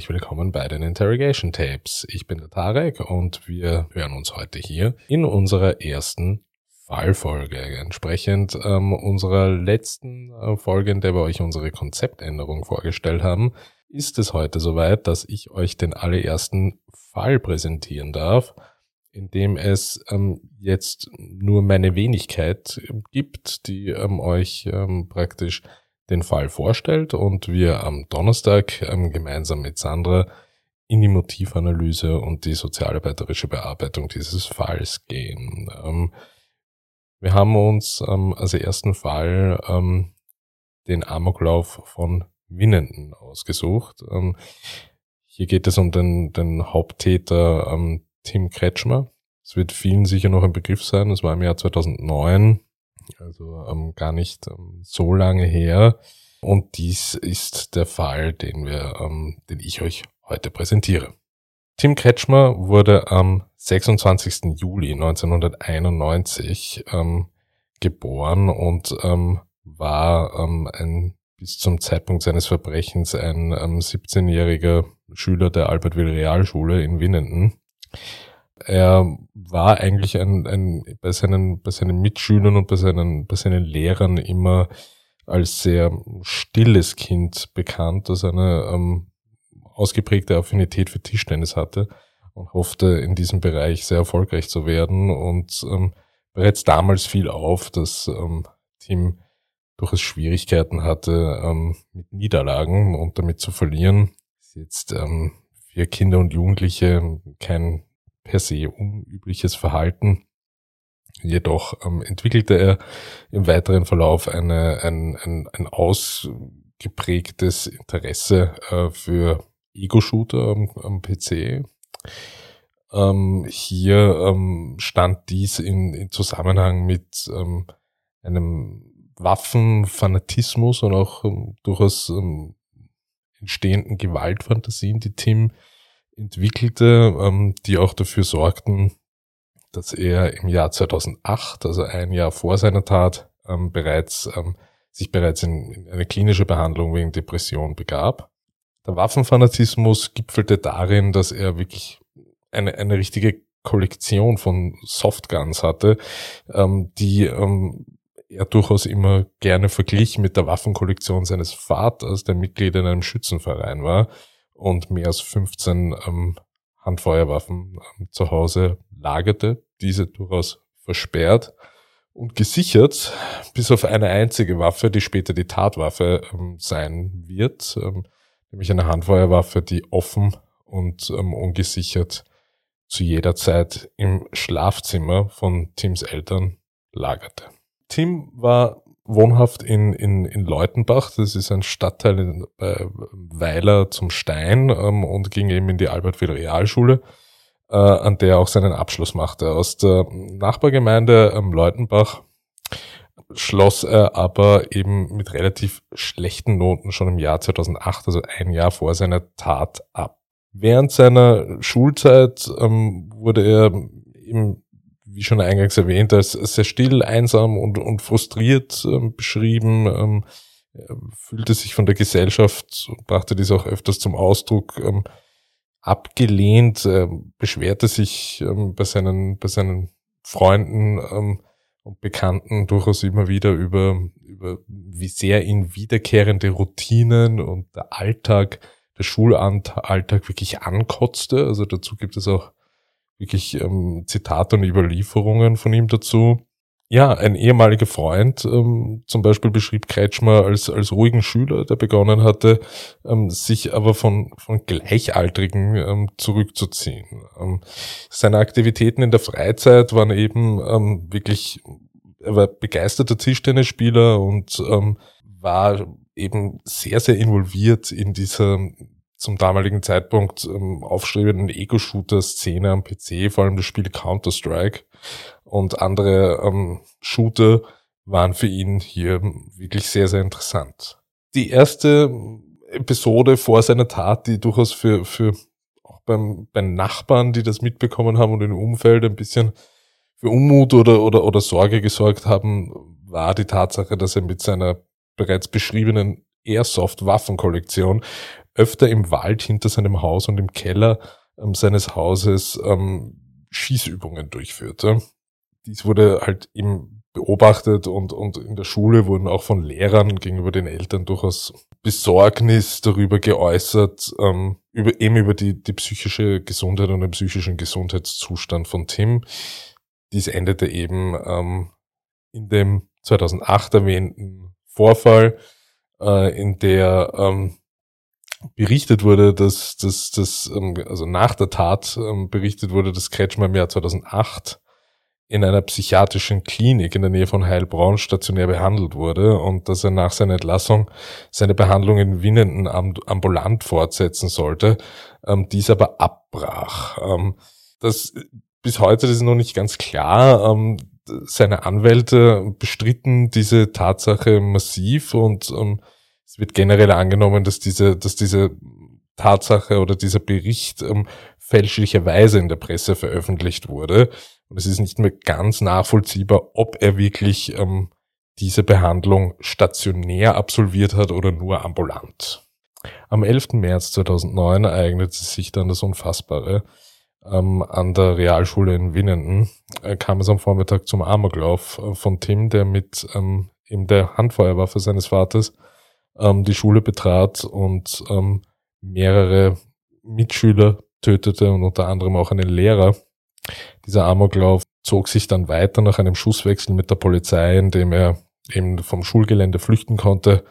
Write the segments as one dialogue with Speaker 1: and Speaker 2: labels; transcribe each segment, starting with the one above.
Speaker 1: herzlich willkommen bei den Interrogation Tapes. Ich bin der Tarek und wir hören uns heute hier in unserer ersten Fallfolge. Entsprechend ähm, unserer letzten äh, Folge, in der wir euch unsere Konzeptänderung vorgestellt haben, ist es heute soweit, dass ich euch den allerersten Fall präsentieren darf, in dem es ähm, jetzt nur meine Wenigkeit gibt, die ähm, euch ähm, praktisch den Fall vorstellt und wir am Donnerstag ähm, gemeinsam mit Sandra in die Motivanalyse und die sozialarbeiterische Bearbeitung dieses Falls gehen. Ähm, wir haben uns ähm, als ersten Fall den Amoklauf von Winnenden ausgesucht. Hier geht es um den, den Haupttäter Tim Kretschmer. Es wird vielen sicher noch ein Begriff sein. Es war im Jahr 2009 also ähm, gar nicht ähm, so lange her. Und dies ist der Fall, den wir, ähm, den ich euch heute präsentiere. Tim Kretschmer wurde am 26. Juli 1991 ähm, geboren und ähm, war ähm, ein bis zum Zeitpunkt seines Verbrechens ein ähm, 17-jähriger Schüler der Albert-Will Realschule in Winnenden er war eigentlich ein, ein bei seinen bei seinen Mitschülern und bei seinen bei seinen Lehrern immer als sehr stilles Kind bekannt, das eine ähm, ausgeprägte Affinität für Tischtennis hatte und hoffte in diesem Bereich sehr erfolgreich zu werden und ähm, bereits damals fiel auf, dass ähm, Tim durchaus Schwierigkeiten hatte ähm, mit Niederlagen und damit zu verlieren. Jetzt ähm, für Kinder und Jugendliche kein per se unübliches Verhalten. Jedoch ähm, entwickelte er im weiteren Verlauf eine, ein, ein, ein ausgeprägtes Interesse äh, für Ego-Shooter am, am PC. Ähm, hier ähm, stand dies in, in Zusammenhang mit ähm, einem Waffenfanatismus und auch ähm, durchaus ähm, entstehenden Gewaltfantasien, die Tim entwickelte, ähm, die auch dafür sorgten, dass er im Jahr 2008, also ein Jahr vor seiner Tat, ähm, bereits ähm, sich bereits in, in eine klinische Behandlung wegen Depression begab. Der Waffenfanatismus gipfelte darin, dass er wirklich eine, eine richtige Kollektion von Softguns hatte, ähm, die ähm, er durchaus immer gerne verglich mit der Waffenkollektion seines Vaters, der Mitglied in einem Schützenverein war und mehr als 15 ähm, Handfeuerwaffen ähm, zu Hause lagerte, diese durchaus versperrt und gesichert, bis auf eine einzige Waffe, die später die Tatwaffe ähm, sein wird, ähm, nämlich eine Handfeuerwaffe, die offen und ähm, ungesichert zu jeder Zeit im Schlafzimmer von Tims Eltern lagerte. Tim war wohnhaft in, in, in Leutenbach. Das ist ein Stadtteil in, äh, Weiler zum Stein ähm, und ging eben in die Albert-Will Realschule, äh, an der er auch seinen Abschluss machte. Aus der Nachbargemeinde ähm, Leutenbach schloss er aber eben mit relativ schlechten Noten schon im Jahr 2008, also ein Jahr vor seiner Tat ab. Während seiner Schulzeit ähm, wurde er eben wie schon eingangs erwähnt, als sehr still, einsam und, und frustriert ähm, beschrieben. Ähm, fühlte sich von der Gesellschaft brachte dies auch öfters zum Ausdruck ähm, abgelehnt, äh, beschwerte sich ähm, bei seinen bei seinen Freunden ähm, und Bekannten durchaus immer wieder über über wie sehr ihn wiederkehrende Routinen und der Alltag, der Schulalltag wirklich ankotzte. Also dazu gibt es auch wirklich ähm, Zitate und Überlieferungen von ihm dazu. Ja, ein ehemaliger Freund ähm, zum Beispiel beschrieb Kretschmer als, als ruhigen Schüler, der begonnen hatte, ähm, sich aber von, von Gleichaltrigen ähm, zurückzuziehen. Ähm, seine Aktivitäten in der Freizeit waren eben ähm, wirklich, er war begeisterter Tischtennisspieler und ähm, war eben sehr, sehr involviert in dieser zum damaligen Zeitpunkt ähm, aufstrebenden Ego-Shooter-Szene am PC, vor allem das Spiel Counter-Strike und andere ähm, Shooter waren für ihn hier wirklich sehr, sehr interessant. Die erste Episode vor seiner Tat, die durchaus für, für auch beim, bei Nachbarn, die das mitbekommen haben und im Umfeld ein bisschen für Unmut oder, oder, oder Sorge gesorgt haben, war die Tatsache, dass er mit seiner bereits beschriebenen Airsoft-Waffenkollektion öfter im Wald hinter seinem Haus und im Keller ähm, seines Hauses ähm, Schießübungen durchführte. Dies wurde halt eben beobachtet und, und in der Schule wurden auch von Lehrern gegenüber den Eltern durchaus Besorgnis darüber geäußert, ähm, über, eben über die, die psychische Gesundheit und den psychischen Gesundheitszustand von Tim. Dies endete eben ähm, in dem 2008 erwähnten Vorfall, äh, in der ähm, berichtet wurde, dass, dass, dass ähm, also nach der Tat ähm, berichtet wurde, dass Kretschmer im Jahr 2008 in einer psychiatrischen Klinik in der Nähe von Heilbronn stationär behandelt wurde und dass er nach seiner Entlassung seine Behandlung in Winnenden ambulant fortsetzen sollte, ähm, dies aber abbrach. Ähm, das bis heute ist noch nicht ganz klar. Ähm, seine Anwälte bestritten diese Tatsache massiv und ähm, es wird generell angenommen, dass diese, dass diese Tatsache oder dieser Bericht ähm, fälschlicherweise in der Presse veröffentlicht wurde. Und es ist nicht mehr ganz nachvollziehbar, ob er wirklich ähm, diese Behandlung stationär absolviert hat oder nur ambulant. Am 11. März 2009 ereignete sich dann das Unfassbare. Ähm, an der Realschule in Winnenden äh, kam es am Vormittag zum Amoklauf äh, von Tim, der mit ähm, eben der Handfeuerwaffe seines Vaters ähm, die Schule betrat und ähm, mehrere Mitschüler tötete und unter anderem auch einen Lehrer. Dieser Amoklauf zog sich dann weiter nach einem Schusswechsel mit der Polizei, in dem er eben vom Schulgelände flüchten konnte,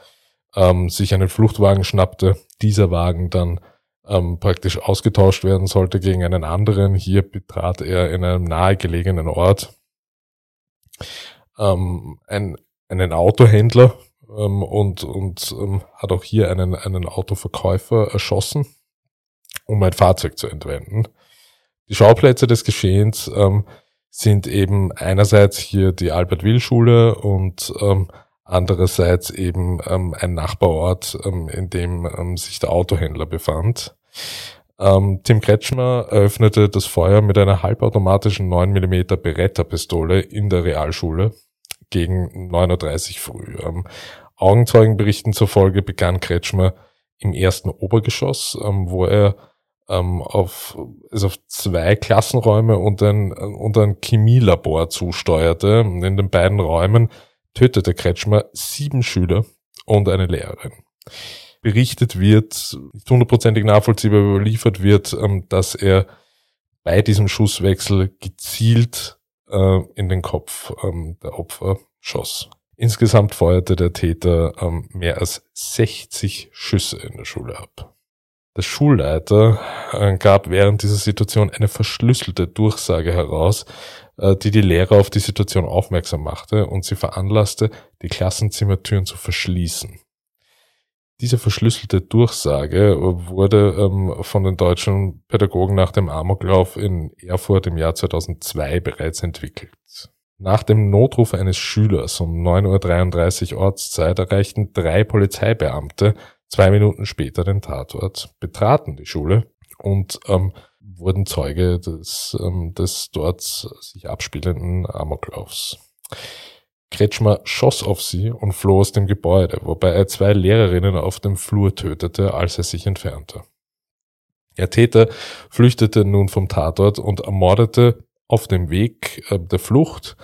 Speaker 1: ähm, sich einen Fluchtwagen schnappte, dieser Wagen dann ähm, praktisch ausgetauscht werden sollte gegen einen anderen. Hier betrat er in einem nahegelegenen Ort ähm, ein, einen Autohändler ähm, und, und ähm, hat auch hier einen, einen Autoverkäufer erschossen, um ein Fahrzeug zu entwenden. Die Schauplätze des Geschehens ähm, sind eben einerseits hier die Albert-Will-Schule und ähm, andererseits eben ähm, ein Nachbarort, ähm, in dem ähm, sich der Autohändler befand. Ähm, Tim Kretschmer eröffnete das Feuer mit einer halbautomatischen 9mm Beretta-Pistole in der Realschule gegen 9.30 Uhr früh. Ähm, Augenzeugenberichten zufolge begann Kretschmer im ersten Obergeschoss, ähm, wo er ähm, auf, also auf zwei Klassenräume und ein, und ein Chemielabor zusteuerte. In den beiden Räumen tötete Kretschmer sieben Schüler und eine Lehrerin. Berichtet wird, nicht hundertprozentig nachvollziehbar überliefert wird, ähm, dass er bei diesem Schusswechsel gezielt äh, in den Kopf ähm, der Opfer schoss. Insgesamt feuerte der Täter ähm, mehr als 60 Schüsse in der Schule ab. Der Schulleiter äh, gab während dieser Situation eine verschlüsselte Durchsage heraus, äh, die die Lehrer auf die Situation aufmerksam machte und sie veranlasste, die Klassenzimmertüren zu verschließen. Diese verschlüsselte Durchsage wurde ähm, von den deutschen Pädagogen nach dem Amoklauf in Erfurt im Jahr 2002 bereits entwickelt. Nach dem Notruf eines Schülers um 9.33 Uhr Ortszeit erreichten drei Polizeibeamte zwei Minuten später den Tatort, betraten die Schule und ähm, wurden Zeuge des, ähm, des dort sich abspielenden Amoklaufs. Kretschmer schoss auf sie und floh aus dem Gebäude, wobei er zwei Lehrerinnen auf dem Flur tötete, als er sich entfernte. Der Täter flüchtete nun vom Tatort und ermordete auf dem Weg äh, der Flucht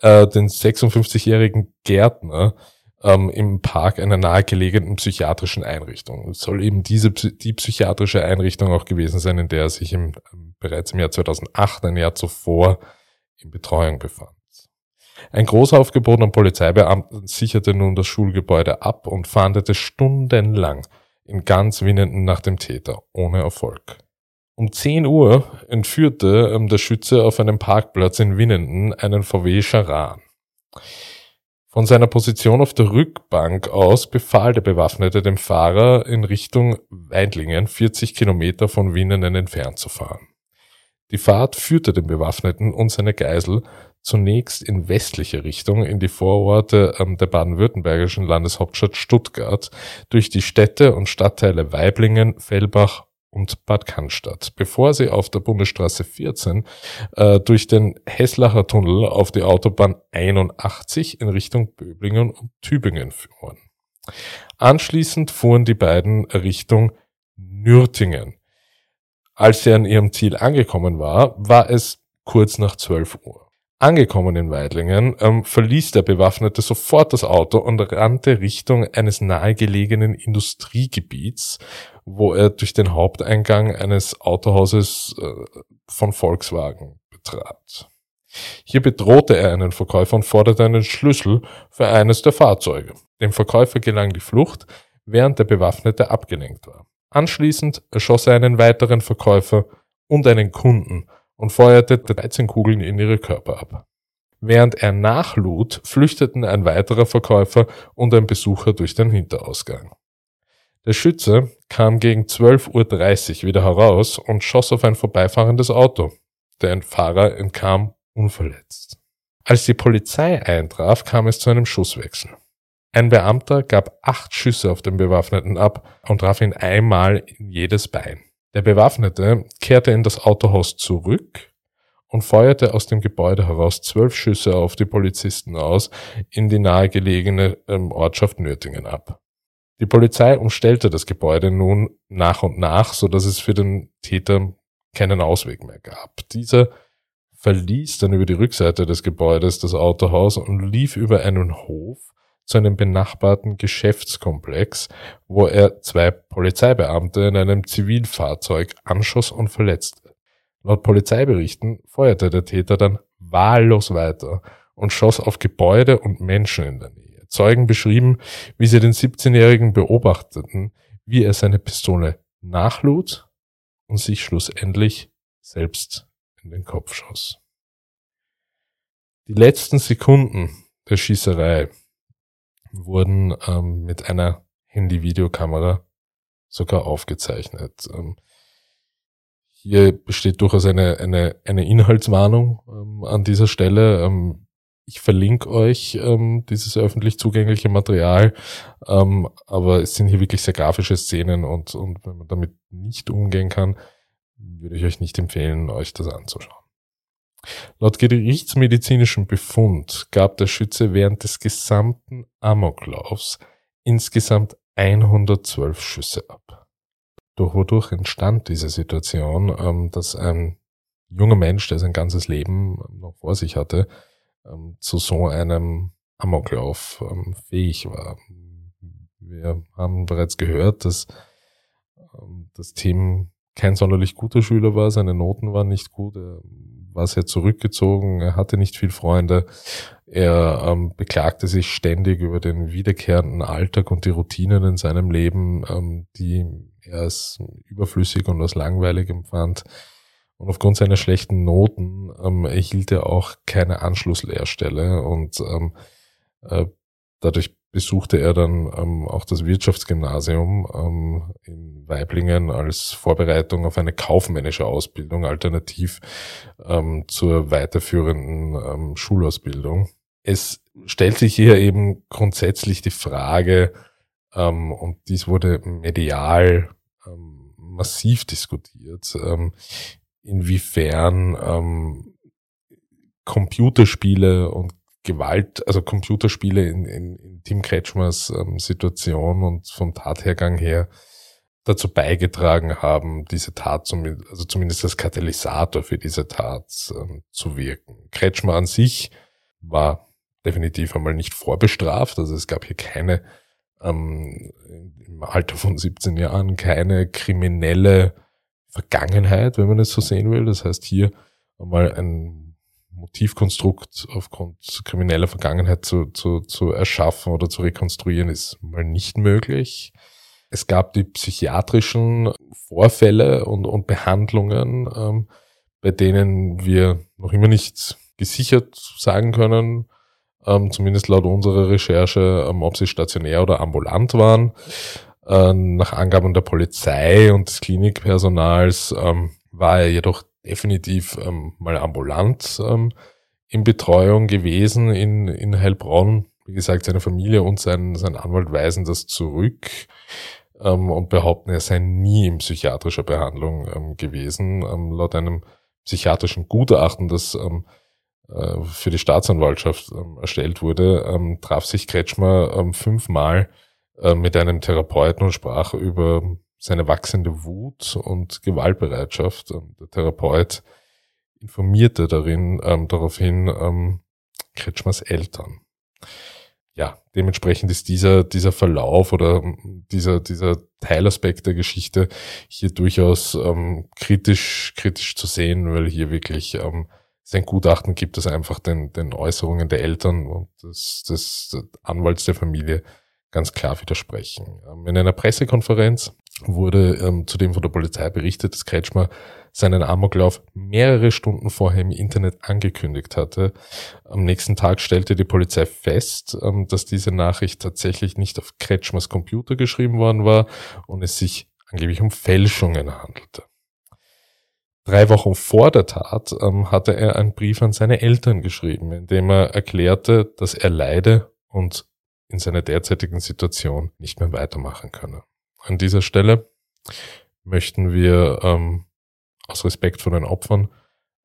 Speaker 1: äh, den 56-jährigen Gärtner ähm, im Park einer nahegelegenen psychiatrischen Einrichtung. Es soll eben diese die psychiatrische Einrichtung auch gewesen sein, in der er sich im, bereits im Jahr 2008, ein Jahr zuvor, in Betreuung befand. Ein Großaufgebot an Polizeibeamten sicherte nun das Schulgebäude ab und fahndete stundenlang in ganz Winnenden nach dem Täter, ohne Erfolg. Um 10 Uhr entführte ähm, der Schütze auf einem Parkplatz in Winnenden einen VW Charan. Von seiner Position auf der Rückbank aus befahl der Bewaffnete dem Fahrer in Richtung Weidlingen 40 Kilometer von Winnenden entfernt zu fahren. Die Fahrt führte den Bewaffneten und seine Geisel zunächst in westliche Richtung in die Vororte ähm, der baden-württembergischen Landeshauptstadt Stuttgart, durch die Städte und Stadtteile Weiblingen, Fellbach und Bad Cannstatt, bevor sie auf der Bundesstraße 14 äh, durch den Heslacher Tunnel auf die Autobahn 81 in Richtung Böblingen und Tübingen fuhren. Anschließend fuhren die beiden Richtung Nürtingen. Als sie an ihrem Ziel angekommen war, war es kurz nach 12 Uhr. Angekommen in Weidlingen ähm, verließ der Bewaffnete sofort das Auto und rannte Richtung eines nahegelegenen Industriegebiets, wo er durch den Haupteingang eines Autohauses äh, von Volkswagen betrat. Hier bedrohte er einen Verkäufer und forderte einen Schlüssel für eines der Fahrzeuge. Dem Verkäufer gelang die Flucht, während der Bewaffnete abgelenkt war. Anschließend erschoss er einen weiteren Verkäufer und einen Kunden und feuerte 13 Kugeln in ihre Körper ab. Während er nachlud, flüchteten ein weiterer Verkäufer und ein Besucher durch den Hinterausgang. Der Schütze kam gegen 12.30 Uhr wieder heraus und schoss auf ein vorbeifahrendes Auto. Der Fahrer entkam unverletzt. Als die Polizei eintraf, kam es zu einem Schusswechsel. Ein Beamter gab acht Schüsse auf den Bewaffneten ab und traf ihn einmal in jedes Bein. Der Bewaffnete kehrte in das Autohaus zurück und feuerte aus dem Gebäude heraus zwölf Schüsse auf die Polizisten aus in die nahegelegene ähm, Ortschaft Nürtingen ab. Die Polizei umstellte das Gebäude nun nach und nach, so dass es für den Täter keinen Ausweg mehr gab. Dieser verließ dann über die Rückseite des Gebäudes das Autohaus und lief über einen Hof zu einem benachbarten Geschäftskomplex, wo er zwei Polizeibeamte in einem Zivilfahrzeug anschoss und verletzte. Laut Polizeiberichten feuerte der Täter dann wahllos weiter und schoss auf Gebäude und Menschen in der Nähe. Zeugen beschrieben, wie sie den 17-Jährigen beobachteten, wie er seine Pistole nachlud und sich schlussendlich selbst in den Kopf schoss. Die letzten Sekunden der Schießerei wurden ähm, mit einer Handy-Videokamera sogar aufgezeichnet. Ähm, hier besteht durchaus eine, eine, eine Inhaltswarnung ähm, an dieser Stelle. Ähm, ich verlinke euch ähm, dieses öffentlich zugängliche Material, ähm, aber es sind hier wirklich sehr grafische Szenen und, und wenn man damit nicht umgehen kann, würde ich euch nicht empfehlen, euch das anzuschauen. Laut gerichtsmedizinischem Befund gab der Schütze während des gesamten Amoklaufs insgesamt 112 Schüsse ab. Doch wodurch entstand diese Situation, ähm, dass ein junger Mensch, der sein ganzes Leben noch vor sich hatte, ähm, zu so einem Amoklauf ähm, fähig war. Wir haben bereits gehört, dass das Team kein sonderlich guter Schüler war, seine Noten waren nicht gut, war sehr zurückgezogen, er hatte nicht viel Freunde, er ähm, beklagte sich ständig über den wiederkehrenden Alltag und die Routinen in seinem Leben, ähm, die er als überflüssig und als langweilig empfand. Und aufgrund seiner schlechten Noten ähm, erhielt er auch keine Anschlusslehrstelle und ähm, äh, dadurch besuchte er dann ähm, auch das Wirtschaftsgymnasium ähm, in Weiblingen als Vorbereitung auf eine kaufmännische Ausbildung, alternativ ähm, zur weiterführenden ähm, Schulausbildung. Es stellt sich hier eben grundsätzlich die Frage, ähm, und dies wurde medial ähm, massiv diskutiert, inwiefern Computerspiele und Gewalt, also Computerspiele in, in, in Tim Kretschmers ähm, Situation und vom Tathergang her dazu beigetragen haben, diese Tat, zum, also zumindest als Katalysator für diese Tat ähm, zu wirken. Kretschmer an sich war definitiv einmal nicht vorbestraft, also es gab hier keine, ähm, im Alter von 17 Jahren, keine kriminelle Vergangenheit, wenn man es so sehen will. Das heißt hier einmal ein Motivkonstrukt aufgrund krimineller Vergangenheit zu, zu, zu erschaffen oder zu rekonstruieren, ist mal nicht möglich. Es gab die psychiatrischen Vorfälle und, und Behandlungen, ähm, bei denen wir noch immer nicht gesichert sagen können, ähm, zumindest laut unserer Recherche, ähm, ob sie stationär oder ambulant waren. Äh, nach Angaben der Polizei und des Klinikpersonals ähm, war er jedoch definitiv ähm, mal ambulant ähm, in Betreuung gewesen in, in Heilbronn. Wie gesagt, seine Familie und sein, sein Anwalt weisen das zurück ähm, und behaupten, er sei nie in psychiatrischer Behandlung ähm, gewesen. Ähm, laut einem psychiatrischen Gutachten, das ähm, äh, für die Staatsanwaltschaft ähm, erstellt wurde, ähm, traf sich Kretschmer ähm, fünfmal äh, mit einem Therapeuten und sprach über seine wachsende Wut und Gewaltbereitschaft. Ähm, der Therapeut informierte darin ähm, daraufhin ähm, Kretschmers Eltern. Ja, dementsprechend ist dieser, dieser Verlauf oder ähm, dieser, dieser Teilaspekt der Geschichte hier durchaus ähm, kritisch, kritisch zu sehen, weil hier wirklich ähm, es ein Gutachten gibt, das einfach den, den Äußerungen der Eltern und des, des Anwalts der Familie ganz klar widersprechen. Ähm, in einer Pressekonferenz wurde ähm, zudem von der Polizei berichtet, dass Kretschmer seinen Amoklauf mehrere Stunden vorher im Internet angekündigt hatte. Am nächsten Tag stellte die Polizei fest, ähm, dass diese Nachricht tatsächlich nicht auf Kretschmers Computer geschrieben worden war und es sich angeblich um Fälschungen handelte. Drei Wochen vor der Tat ähm, hatte er einen Brief an seine Eltern geschrieben, in dem er erklärte, dass er leide und in seiner derzeitigen Situation nicht mehr weitermachen könne. An dieser Stelle möchten wir ähm, aus Respekt vor den Opfern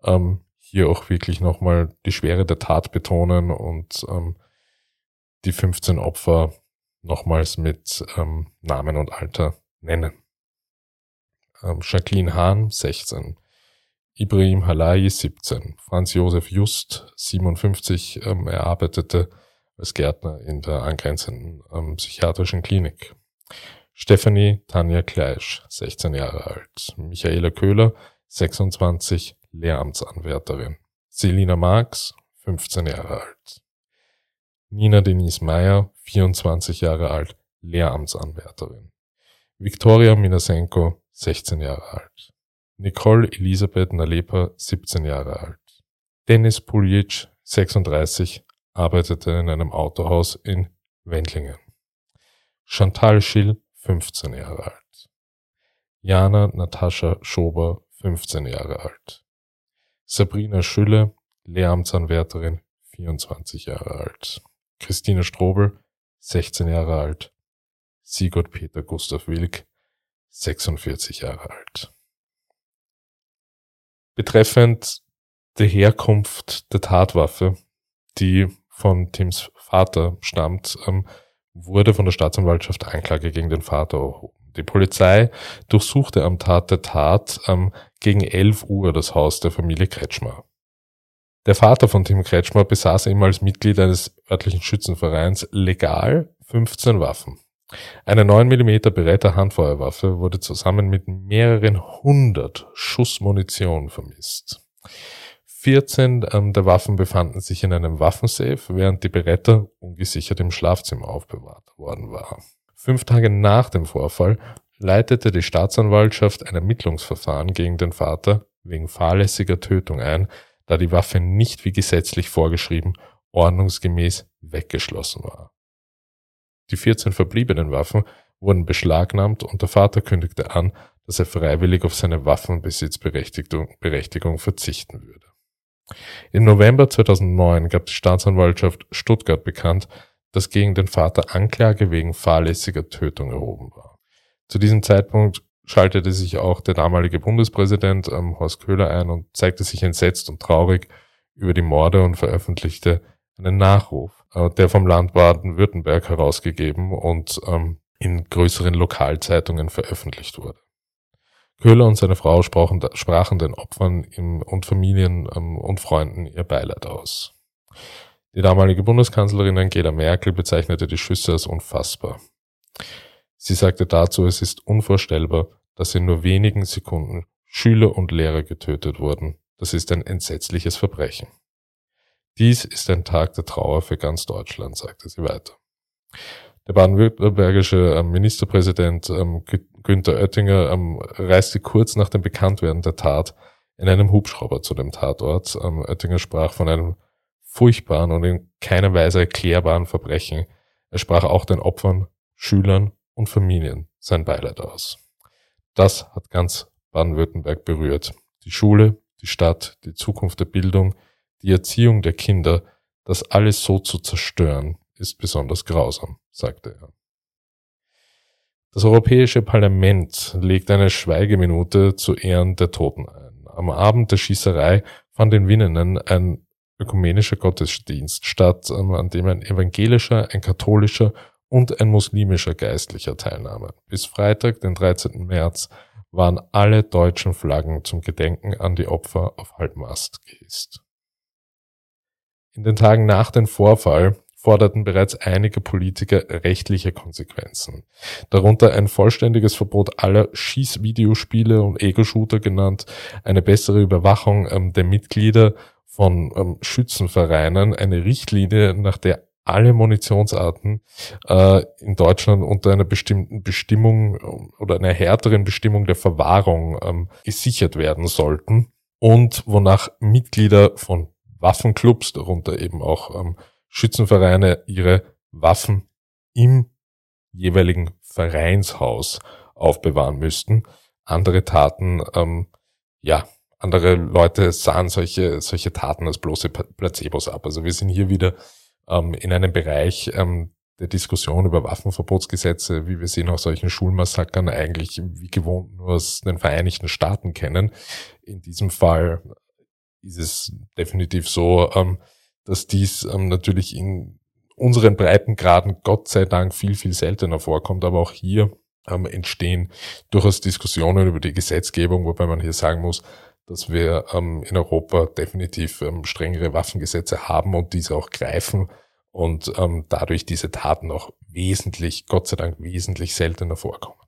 Speaker 1: ähm, hier auch wirklich nochmal die Schwere der Tat betonen und ähm, die 15 Opfer nochmals mit ähm, Namen und Alter nennen. Ähm, Jacqueline Hahn, 16. Ibrahim Halayi, 17. Franz Josef Just, 57. Ähm, er arbeitete als Gärtner in der angrenzenden ähm, psychiatrischen Klinik. Stephanie Tanja Kleisch, 16 Jahre alt. Michaela Köhler, 26, Lehramtsanwärterin. Selina Marx, 15 Jahre alt. Nina Denise Meyer, 24 Jahre alt, Lehramtsanwärterin. Viktoria Minasenko, 16 Jahre alt. Nicole Elisabeth Nalepa, 17 Jahre alt. Dennis Puljic, 36, arbeitete in einem Autohaus in Wendlingen. Chantal Schill, 15 Jahre alt. Jana Natascha Schober, 15 Jahre alt. Sabrina Schülle, Lehramtsanwärterin, 24 Jahre alt. Christine Strobel, 16 Jahre alt. Sigurd Peter Gustav Wilk, 46 Jahre alt. Betreffend der Herkunft der Tatwaffe, die von Tims Vater stammt, ähm, wurde von der Staatsanwaltschaft Anklage gegen den Vater erhoben. Die Polizei durchsuchte am Tat der Tat ähm, gegen 11 Uhr das Haus der Familie Kretschmer. Der Vater von Tim Kretschmer besaß ihm als Mitglied eines örtlichen Schützenvereins legal 15 Waffen. Eine 9 mm Beretta Handfeuerwaffe wurde zusammen mit mehreren hundert Schuss Munition vermisst. 14 ähm, der Waffen befanden sich in einem Waffensafe, während die Beretta ungesichert im Schlafzimmer aufbewahrt worden war. Fünf Tage nach dem Vorfall leitete die Staatsanwaltschaft ein Ermittlungsverfahren gegen den Vater wegen fahrlässiger Tötung ein, da die Waffe nicht wie gesetzlich vorgeschrieben ordnungsgemäß weggeschlossen war. Die 14 verbliebenen Waffen wurden beschlagnahmt und der Vater kündigte an, dass er freiwillig auf seine Waffenbesitzberechtigung verzichten würde. Im November 2009 gab die Staatsanwaltschaft Stuttgart bekannt, dass gegen den Vater Anklage wegen fahrlässiger Tötung erhoben war. Zu diesem Zeitpunkt schaltete sich auch der damalige Bundespräsident ähm, Horst Köhler ein und zeigte sich entsetzt und traurig über die Morde und veröffentlichte einen Nachruf, äh, der vom Land Baden-Württemberg herausgegeben und ähm, in größeren Lokalzeitungen veröffentlicht wurde. Köhler und seine Frau sprachen, sprachen den Opfern im, und Familien ähm, und Freunden ihr Beileid aus. Die damalige Bundeskanzlerin Angela Merkel bezeichnete die Schüsse als unfassbar. Sie sagte dazu, es ist unvorstellbar, dass in nur wenigen Sekunden Schüler und Lehrer getötet wurden. Das ist ein entsetzliches Verbrechen. Dies ist ein Tag der Trauer für ganz Deutschland, sagte sie weiter. Der baden-württembergische ähm, Ministerpräsident ähm, Günther Oettinger ähm, reiste kurz nach dem Bekanntwerden der Tat in einem Hubschrauber zu dem Tatort. Oettinger sprach von einem furchtbaren und in keiner Weise erklärbaren Verbrechen. Er sprach auch den Opfern, Schülern und Familien sein Beileid aus. Das hat ganz Baden-Württemberg berührt. Die Schule, die Stadt, die Zukunft der Bildung, die Erziehung der Kinder, das alles so zu zerstören, ist besonders grausam, sagte er. Das Europäische Parlament legt eine Schweigeminute zu Ehren der Toten ein. Am Abend der Schießerei fand in Winnenen ein ökumenischer Gottesdienst statt, ähm, an dem ein evangelischer, ein katholischer und ein muslimischer Geistlicher teilnahmen. Bis Freitag, den 13. März, waren alle deutschen Flaggen zum Gedenken an die Opfer auf Halbmast gehisst. In den Tagen nach dem Vorfall forderten bereits einige Politiker rechtliche Konsequenzen. Darunter ein vollständiges Verbot aller Schießvideospiele und Ego-Shooter genannt, eine bessere Überwachung ähm, der Mitglieder von ähm, Schützenvereinen, eine Richtlinie, nach der alle Munitionsarten äh, in Deutschland unter einer bestimmten Bestimmung äh, oder einer härteren Bestimmung der Verwahrung ähm, gesichert werden sollten und wonach Mitglieder von Waffenclubs, darunter eben auch ähm, Schützenvereine ihre Waffen im jeweiligen Vereinshaus aufbewahren müssten. Andere Taten, ähm, ja, andere Leute sahen solche, solche Taten als bloße Placebos ab. Also wir sind hier wieder ähm, in einem Bereich ähm, der Diskussion über Waffenverbotsgesetze, wie wir sie nach solchen Schulmassakern eigentlich wie gewohnt nur aus den Vereinigten Staaten kennen. In diesem Fall ist es definitiv so, ähm, dass dies ähm, natürlich in unseren Breitengraden Gott sei Dank viel, viel seltener vorkommt. Aber auch hier ähm, entstehen durchaus Diskussionen über die Gesetzgebung, wobei man hier sagen muss, dass wir ähm, in Europa definitiv ähm, strengere Waffengesetze haben und diese auch greifen und ähm, dadurch diese Taten auch wesentlich, Gott sei Dank, wesentlich seltener vorkommen.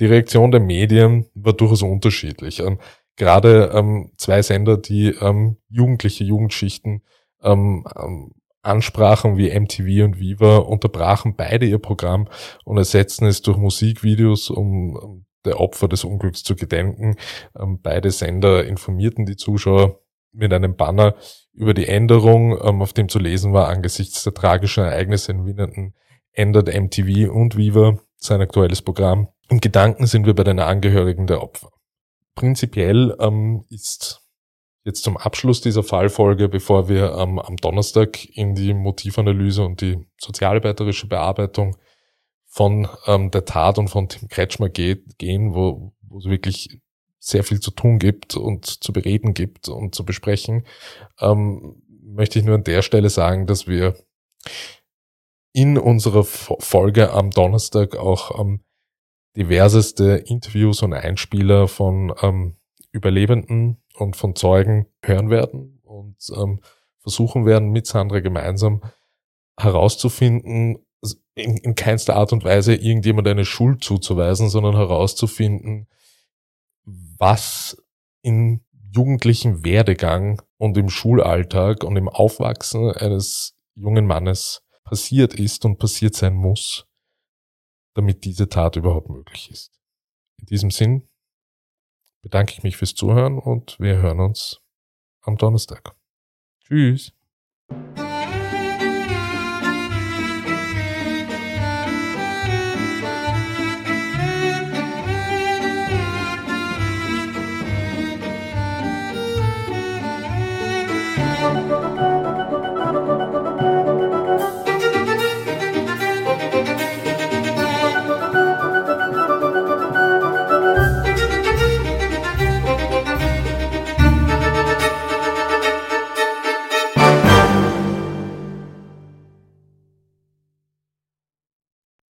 Speaker 1: Die Reaktion der Medien war durchaus unterschiedlich. Ähm, gerade ähm, zwei Sender, die ähm, jugendliche Jugendschichten ähm, ähm, ansprachen wie MTV und Viva, unterbrachen beide ihr Programm und ersetzten es durch Musikvideos, um der Opfer des Unglücks zu gedenken. Ähm, beide Sender informierten die Zuschauer mit einem Banner über die Änderung, ähm, auf dem zu lesen war, angesichts der tragischen Ereignisse in Winnenden ändert MTV und Viva sein aktuelles Programm. Im Gedanken sind wir bei den Angehörigen der Opfer. Prinzipiell ähm, ist jetzt zum Abschluss dieser Fallfolge, bevor wir ähm, am Donnerstag in die Motivanalyse und die sozialarbeiterische Bearbeitung von ähm, der Tat und von Tim Kretschmer geht, gehen, wo, wo es wirklich sehr viel zu tun gibt und zu bereden gibt und zu besprechen, ähm, möchte ich nur an der Stelle sagen, dass wir in unserer Folge am Donnerstag auch ähm, diverseste Interviews und Einspieler von ähm, Überlebenden und von Zeugen hören werden und ähm, versuchen werden, mit Sandra gemeinsam herauszufinden, in, in keinster Art und Weise irgendjemand eine Schuld zuzuweisen, sondern herauszufinden, was in jugendlichen Werdegang und im Schulalltag und im Aufwachsen eines jungen Mannes passiert ist und passiert sein muss, damit diese Tat überhaupt möglich ist. In diesem Sinn bedanke ich mich fürs Zuhören und wir hören uns am Donnerstag. Tschüss.